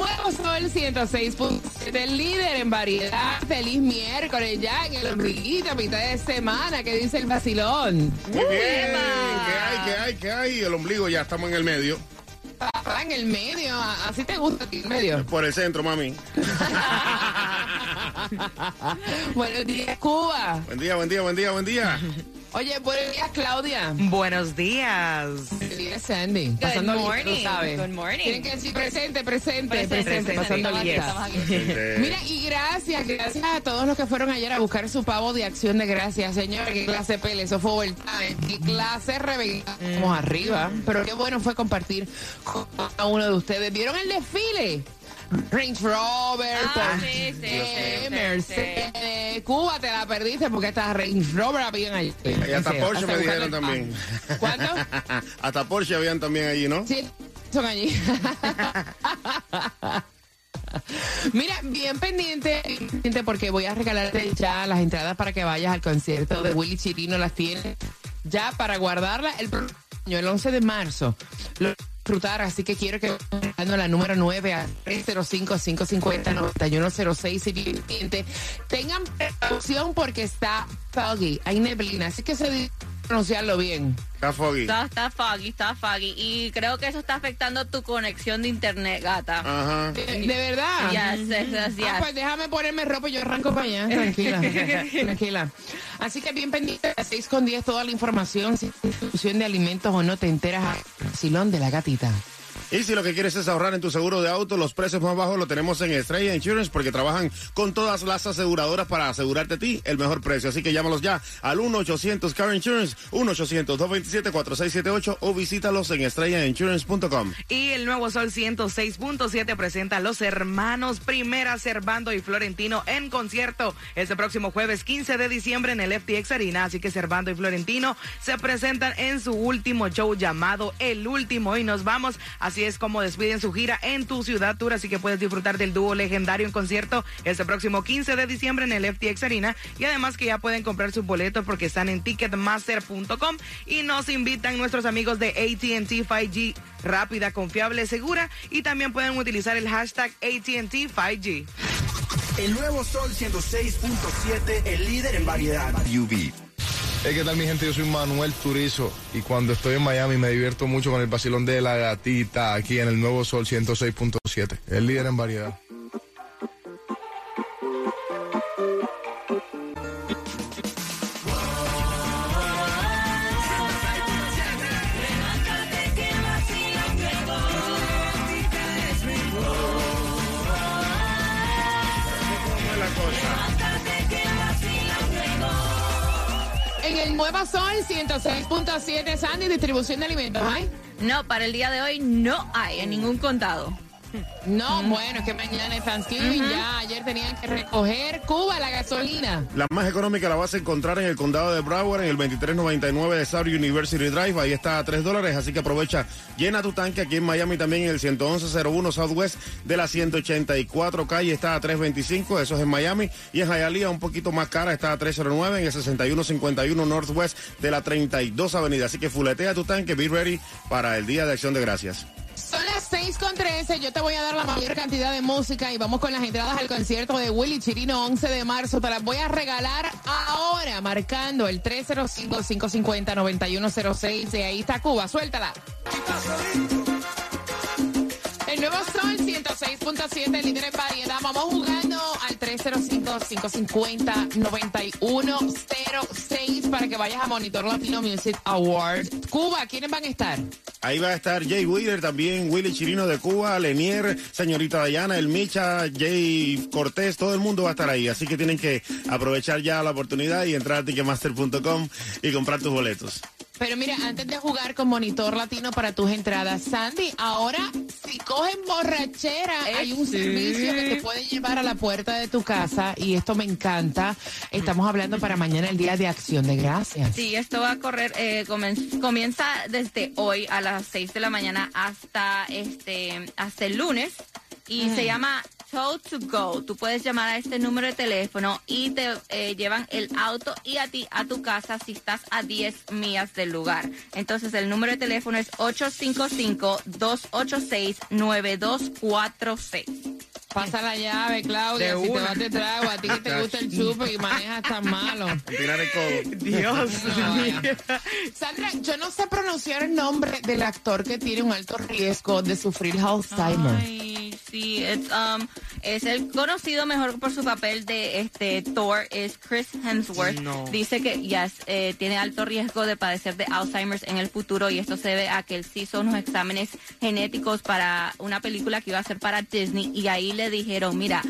Nuevo Sol 106.7, el líder en variedad. Feliz miércoles ya en el ombliguito, mitad de semana. ¿Qué dice el vacilón? Muy bien. ¿Qué hay? ¿Qué hay? ¿Qué hay? El ombligo ya estamos en el medio. Ah, en el medio. Así te gusta a ti, el medio. Por el centro, mami. Buenos días, Cuba. Buen día, buen día, buen día, buen día. Oye, buenos días, Claudia. Buenos días. Buenos días, Sandy. Pasando lista, morning, sabes. good morning. Tienen que decir presente, presente, presente, Presente, pasando estamos aquí, lista. Eh, Mira, y gracias, gracias a todos los que fueron ayer a buscar su pavo de acción de gracias, señor. Qué clase pele, eso fue overtime. Qué clase reventamos arriba. Pero qué bueno fue compartir con cada uno de ustedes. ¿Vieron el desfile? Range Rover, Ah, Porsche, sí, sí, sí, sí, Mercedes. Cuba te la perdiste porque estas Range Rover habían allí. y hasta Porsche me dijeron también. ¿Cuánto? hasta Porsche habían también allí, ¿no? Sí, son allí. Mira, bien pendiente, bien pendiente porque voy a regalarte ya las entradas para que vayas al concierto de Willy Chirino. Las tienes ya para guardarla el próximo año, el 11 de marzo. Lo disfrutar, así que quiero que dando la número 9 a 305-550-9106 y bien. Tengan precaución porque está foggy, hay neblina, así que se pronunciarlo bien. Está foggy. Está, está foggy, está foggy. Y creo que eso está afectando tu conexión de internet, gata. Ajá. ¿De, de verdad? Yes, yes, yes, yes. Ah, pues déjame ponerme ropa y yo arranco para allá. Tranquila, tranquila. Así que bien pendiente, a 6 con 10 toda la información, si distribución de alimentos o no te enteras a Silón de la gatita. Y si lo que quieres es ahorrar en tu seguro de auto, los precios más bajos lo tenemos en Estrella Insurance porque trabajan con todas las aseguradoras para asegurarte a ti el mejor precio. Así que llámalos ya al 1-800-CAR Insurance, 1-800-227-4678 o visítalos en estrellainsurance.com. Y el nuevo Sol 106.7 presenta a los hermanos Primera Servando y Florentino en concierto este próximo jueves 15 de diciembre en el FTX Arena. Así que Servando y Florentino se presentan en su último show llamado El Último. Y nos vamos. Así es como despiden su gira en tu ciudad tour. Así que puedes disfrutar del dúo legendario en concierto este próximo 15 de diciembre en el FTX Arena. Y además que ya pueden comprar sus boletos porque están en ticketmaster.com. Y nos invitan nuestros amigos de ATT 5G rápida, confiable, segura. Y también pueden utilizar el hashtag ATT 5G. El nuevo Sol 106.7, el líder en variedad. UV. Hey, ¿qué tal mi gente? Yo soy Manuel Turizo y cuando estoy en Miami me divierto mucho con el vacilón de la gatita aquí en el Nuevo Sol 106.7, el líder en variedad. En el Nueva Sol 106.7 Sandy, distribución de alimentos. ¿hay? No, para el día de hoy no hay en ningún contado. No, bueno, es que mañana es Thanksgiving, ya ayer tenían que recoger Cuba la gasolina. La más económica la vas a encontrar en el condado de Broward, en el 2399 de South University Drive. Ahí está a 3 dólares, así que aprovecha, llena tu tanque aquí en Miami también en el 11101 Southwest de la 184 calle, está a 325, eso es en Miami. Y en Hialeah un poquito más cara, está a 309 en el 6151 Northwest de la 32 Avenida. Así que fuletea tu tanque, be ready para el Día de Acción de Gracias. Son las 6 con 13. Yo te voy a dar la mayor cantidad de música y vamos con las entradas al concierto de Willy Chirino 11 de marzo. Te las voy a regalar ahora, marcando el 305-550-9106. Y ahí está Cuba. Suéltala. El nuevo 106.7, líder en variedad. Vamos jugando al 305-550-9106 para que vayas a Monitor Latino Music Award. Cuba, ¿quiénes van a estar? Ahí va a estar Jay Wheeler, también Willy Chirino de Cuba, Lenier, señorita Dayana, El Micha, Jay Cortés, todo el mundo va a estar ahí. Así que tienen que aprovechar ya la oportunidad y entrar a ticketmaster.com y comprar tus boletos. Pero mira, antes de jugar con Monitor Latino para tus entradas, Sandy, ahora si cogen borrachera, hay un servicio que te puede llevar a la puerta de tu casa y esto me encanta. Estamos hablando para mañana el Día de Acción de Gracias. Sí, esto va a correr, eh, comienza desde hoy a las 6 de la mañana hasta este hasta el lunes y se llama Tow to Go. Tú puedes llamar a este número de teléfono y te eh, llevan el auto y a ti a tu casa si estás a 10 millas del lugar. Entonces el número de teléfono es 855-286-9246. Pasa la llave, Claudia, De si te una. vas de trago, a ti que te gusta el chupe y manejas tan malo. Tirar el codo. Dios No, mío. Sandra, yo no sé pronunciar el nombre del actor que tiene un alto riesgo de sufrir Alzheimer. Ay, sí, es, um, es el conocido mejor por su papel de este Thor, es Chris Hemsworth. No. Dice que yes, eh, tiene alto riesgo de padecer de Alzheimer's en el futuro y esto se debe a que él sí hizo unos exámenes genéticos para una película que iba a ser para Disney y ahí le dijeron, mira,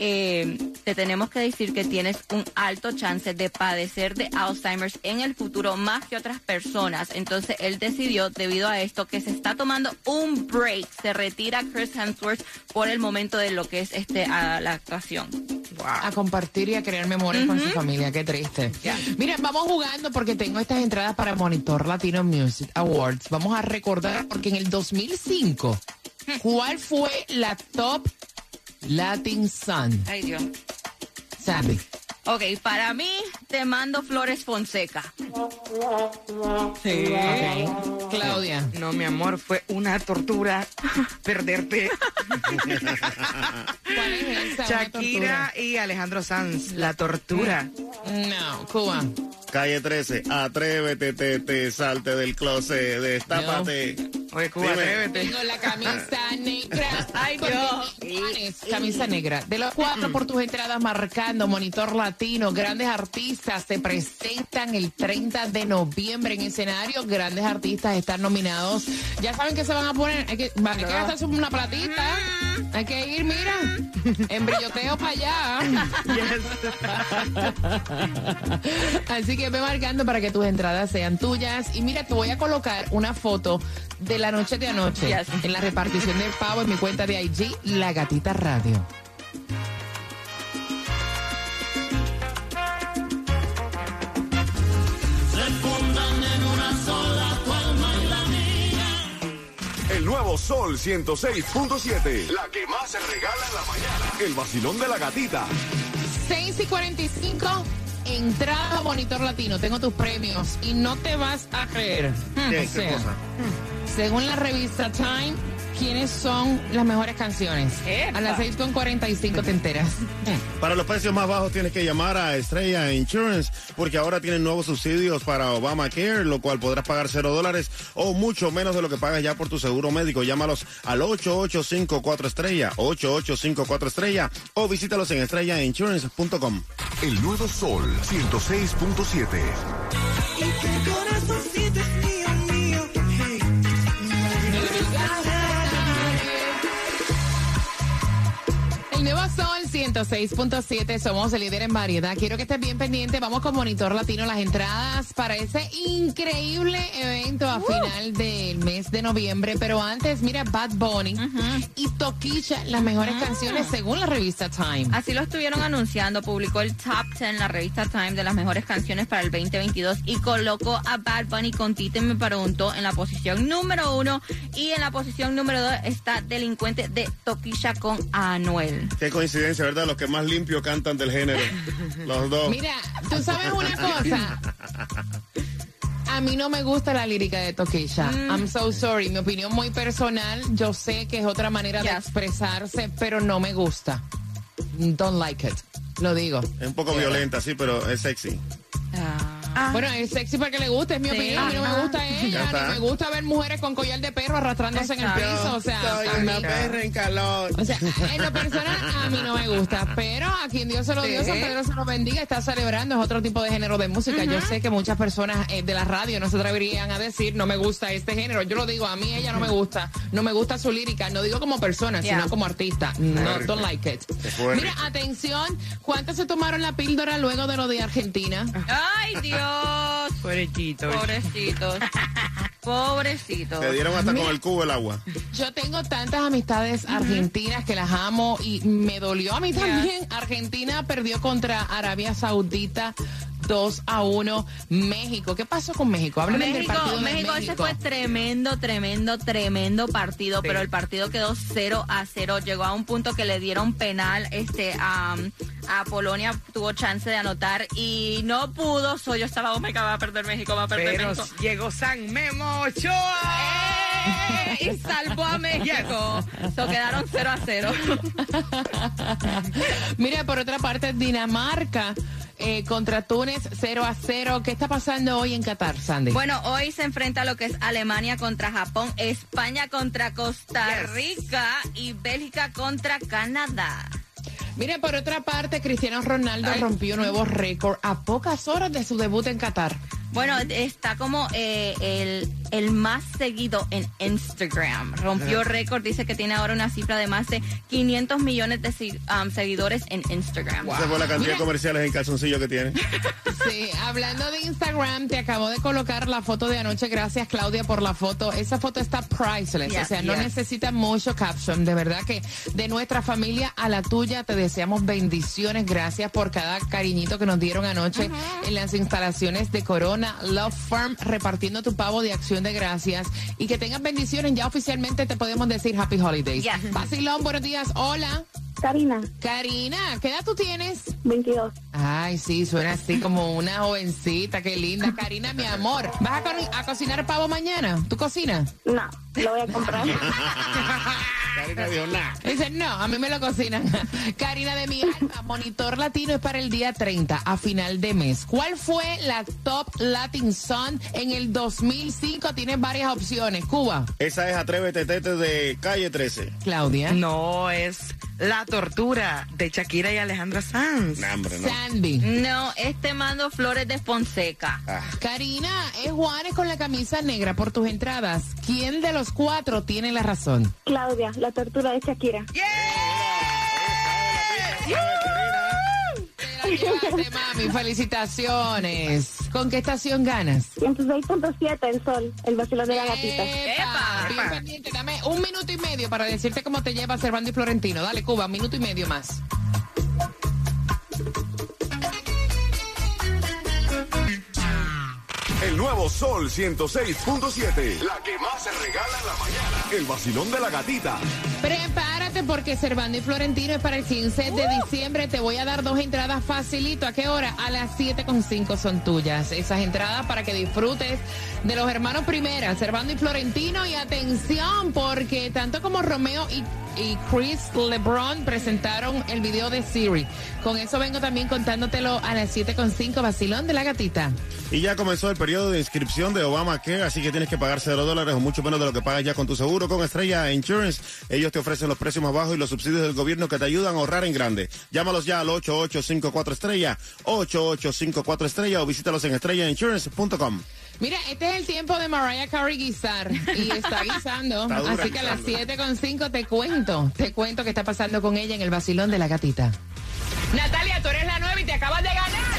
eh, te tenemos que decir que tienes un alto chance de padecer de Alzheimer's en el futuro más que otras personas. Entonces él decidió, debido a esto, que se está tomando un break. Se retira Chris Hemsworth por el momento de lo que es este a la actuación. a compartir y a crear memorias con su familia. Qué triste. Mira, vamos jugando porque tengo estas entradas para Monitor Latino Music Awards. Vamos a recordar porque en el 2005, ¿cuál fue la top Latin Sun? Ay Dios. Sandy. Ok, para mí te mando Flores Fonseca. Sí. Ok. Claudia. No, mi amor, fue una tortura perderte. ¿Cuál es Shakira y Alejandro Sanz, la tortura. tortura. No, Cuba. Calle 13, atrévete, te, te, salte del closet, destápate. Oye, Cuba, Dime. atrévete. Tengo la camisa negra. Ay, Dios. Camisa negra. De los cuatro por tus entradas marcando Monitor Latino, grandes artistas se presentan el 30 de noviembre en escenario. Grandes artistas están nominados. Ya saben que se van a poner. Hay que, va- hay que gastarse una platita. Hay que ir, mira, en brilloteo para allá. Así que ve marcando para que tus entradas sean tuyas. Y mira, te voy a colocar una foto de la noche de anoche Yes. en la repartición del pavo en mi cuenta de IG, La Gatita Radio. Nuevo Sol 106.7. La que más se regala en la mañana. El vacilón de la gatita. 6 y 45, entrada a Monitor Latino. Tengo tus premios y no te vas a creer. ¿Qué, O qué sea, cosa? Según la revista Time, ¿quiénes son las mejores canciones? Epa. A las 6 con 45 te enteras. Para los precios más bajos tienes que llamar a Estrella Insurance porque ahora tienen nuevos subsidios para Obamacare, lo cual podrás pagar cero dólares o mucho menos de lo que pagas ya por tu seguro médico. Llámalos al 8854 Estrella, 8854 Estrella o visítalos en estrellainsurance.com. El nuevo Sol 106.7. El nuevo Sol 106.7, somos el líder en variedad. Quiero que estés bien pendiente. Vamos con Monitor Latino las entradas para ese increíble evento a final del mes de noviembre. Pero antes, mira, Bad Bunny y Toquilla, las mejores canciones según la revista Time. Así lo estuvieron anunciando, publicó el top 10 en la revista Time de las mejores canciones para el 2022 y colocó a Bad Bunny con Tite me preguntó en la posición número uno y en la posición número dos está Delincuente de Toquilla con Anuel. Qué coincidencia, ¿verdad? Los que más limpio cantan del género. Los dos. Mira, tú sabes una cosa. A mí no me gusta la lírica de Toquilla. I'm so sorry. Mi opinión muy personal. Yo sé que es otra manera de expresarse, pero no me gusta. Don't like it. Lo digo. Es un poco violenta, sí, pero es sexy. Ah. Ah. Bueno, es sexy porque le gusta, es mi Sí. opinión. A mí no me gusta ella, ni me gusta ver mujeres con collar de perro arrastrándose en el piso. O sea, Soy una perra en calor. o sea, en lo personal a mí no me gusta, pero a quien Dios se lo dio, Sí. San Pedro se lo bendiga, está celebrando, es otro tipo de género de música. Yo sé que muchas personas eh, de la radio no se atreverían a decir, no me gusta este género. Yo lo digo, a mí ella no me gusta, no me gusta su lírica, no digo como persona, Yeah. sino como artista. No, Fuerte. don't like it. Mira, atención, ¿cuántos se tomaron la píldora luego de lo de Argentina? Ay, Dios. Pobrecito. Pobrecitos. Pobrecitos. Te dieron hasta Mira. con el cubo el agua. Yo tengo tantas amistades argentinas que las amo y me dolió a mí también. Argentina perdió contra Arabia Saudita 2 a 1. México, ¿qué pasó con México? Háblame del México, partido de México, ese fue tremendo, tremendo, tremendo partido, pero el partido quedó 0 a 0. Llegó a un punto que le dieron penal este a, a Polonia, tuvo chance de anotar y no pudo. So, yo estaba, oh my God, va a perder México, va a perder Pero México. llegó San Memo Ochoa. ¡Eh! Y salvó a México. So, quedaron 0 a 0. Mira, por otra parte, Dinamarca eh, contra Túnez 0 a 0. ¿Qué está pasando hoy en Qatar, Sandy? Bueno, hoy se enfrenta lo que es Alemania contra Japón, España contra Costa. Rica y Bélgica contra Canadá. Mira, por otra parte, Cristiano Ronaldo rompió nuevo récord a pocas horas de su debut en Qatar. Bueno, está como eh, el, el más seguido en Instagram. Rompió récord, dice que tiene ahora una cifra de más de 500 millones de um, seguidores en Instagram. Esa fue la cantidad Mira. de comerciales en calzoncillo que tiene. Sí, hablando de Instagram, te acabo de colocar la foto de anoche. Gracias, Claudia, por la foto. Esa foto está priceless. Yes, o sea, no yes. necesita mucho caption. De verdad que de nuestra familia a la tuya te deseamos bendiciones. Gracias por cada cariñito que nos dieron anoche en las instalaciones de Corona Love Farm, repartiendo tu pavo de acción de gracias. Y que tengas bendiciones. Ya oficialmente te podemos decir Happy Holidays. Yes. Basilón, buenos días. Hola. Karina, Karina, ¿qué edad tú tienes? 22. Ay, sí, suena así como una jovencita, qué linda. Karina, mi amor, ¿vas a, co- a cocinar pavo mañana? ¿Tú cocinas? No, lo voy a comprar. Karina. Dice, no, a mí me lo cocinan. Karina de mi alma, Monitor Latino es para el día 30, a final de mes. ¿Cuál fue la Top Latin Song en el 2005? Tienes varias opciones. Cuba, Esa es Atrévete Tete de Calle 13. Claudia, No, es La Tortura de Shakira y Alejandra Sanz. Nah, hombre, no. Sandy. No, este mando Flores de Fonseca. Ah, Karina, es Juanes con la camisa negra por tus entradas. ¿Quién de los cuatro tiene la razón? Claudia, la tortura de Shakira. La mami. Felicitaciones. ¿Con qué estación ganas? 106.7 el sol, el vacilón de la gatita. Epa, bien Epa. pendiente. Dame un minuto y medio para decirte cómo te lleva Servando y Florentino. Dale, Cuba, un minuto y medio más. Nuevo Sol 106.7. La que más se regala en la mañana. El vacilón de la gatita. Prepárate porque Servando y Florentino es para el 15 de diciembre. Te voy a dar dos entradas facilito. ¿A qué hora? A las 7.5 son tuyas. Esas entradas para que disfrutes de los hermanos Primera, Servando y Florentino. Y atención, porque tanto como Romeo y, y Chris LeBron presentaron el video de Siri. Con eso vengo también contándotelo a las 7.5, vacilón de la gatita. Y ya comenzó el periodo de inscripción de Obamacare, así que tienes que pagar cero dólares o mucho menos de lo que pagas ya con tu seguro con Estrella Insurance. Ellos te ofrecen los precios más bajos y los subsidios del gobierno que te ayudan a ahorrar en grande. Llámalos ya al 8854 Estrella, 8854 Estrella o visítalos en estrellainsurance.com. Mira, este es el tiempo de Mariah Carey guisar y está guisando. Está dura Así que a las guisando. 7.5 te cuento, te cuento qué está pasando con ella en el vacilón de la gatita. Natalia, tú eres la nueva y te acabas de ganar.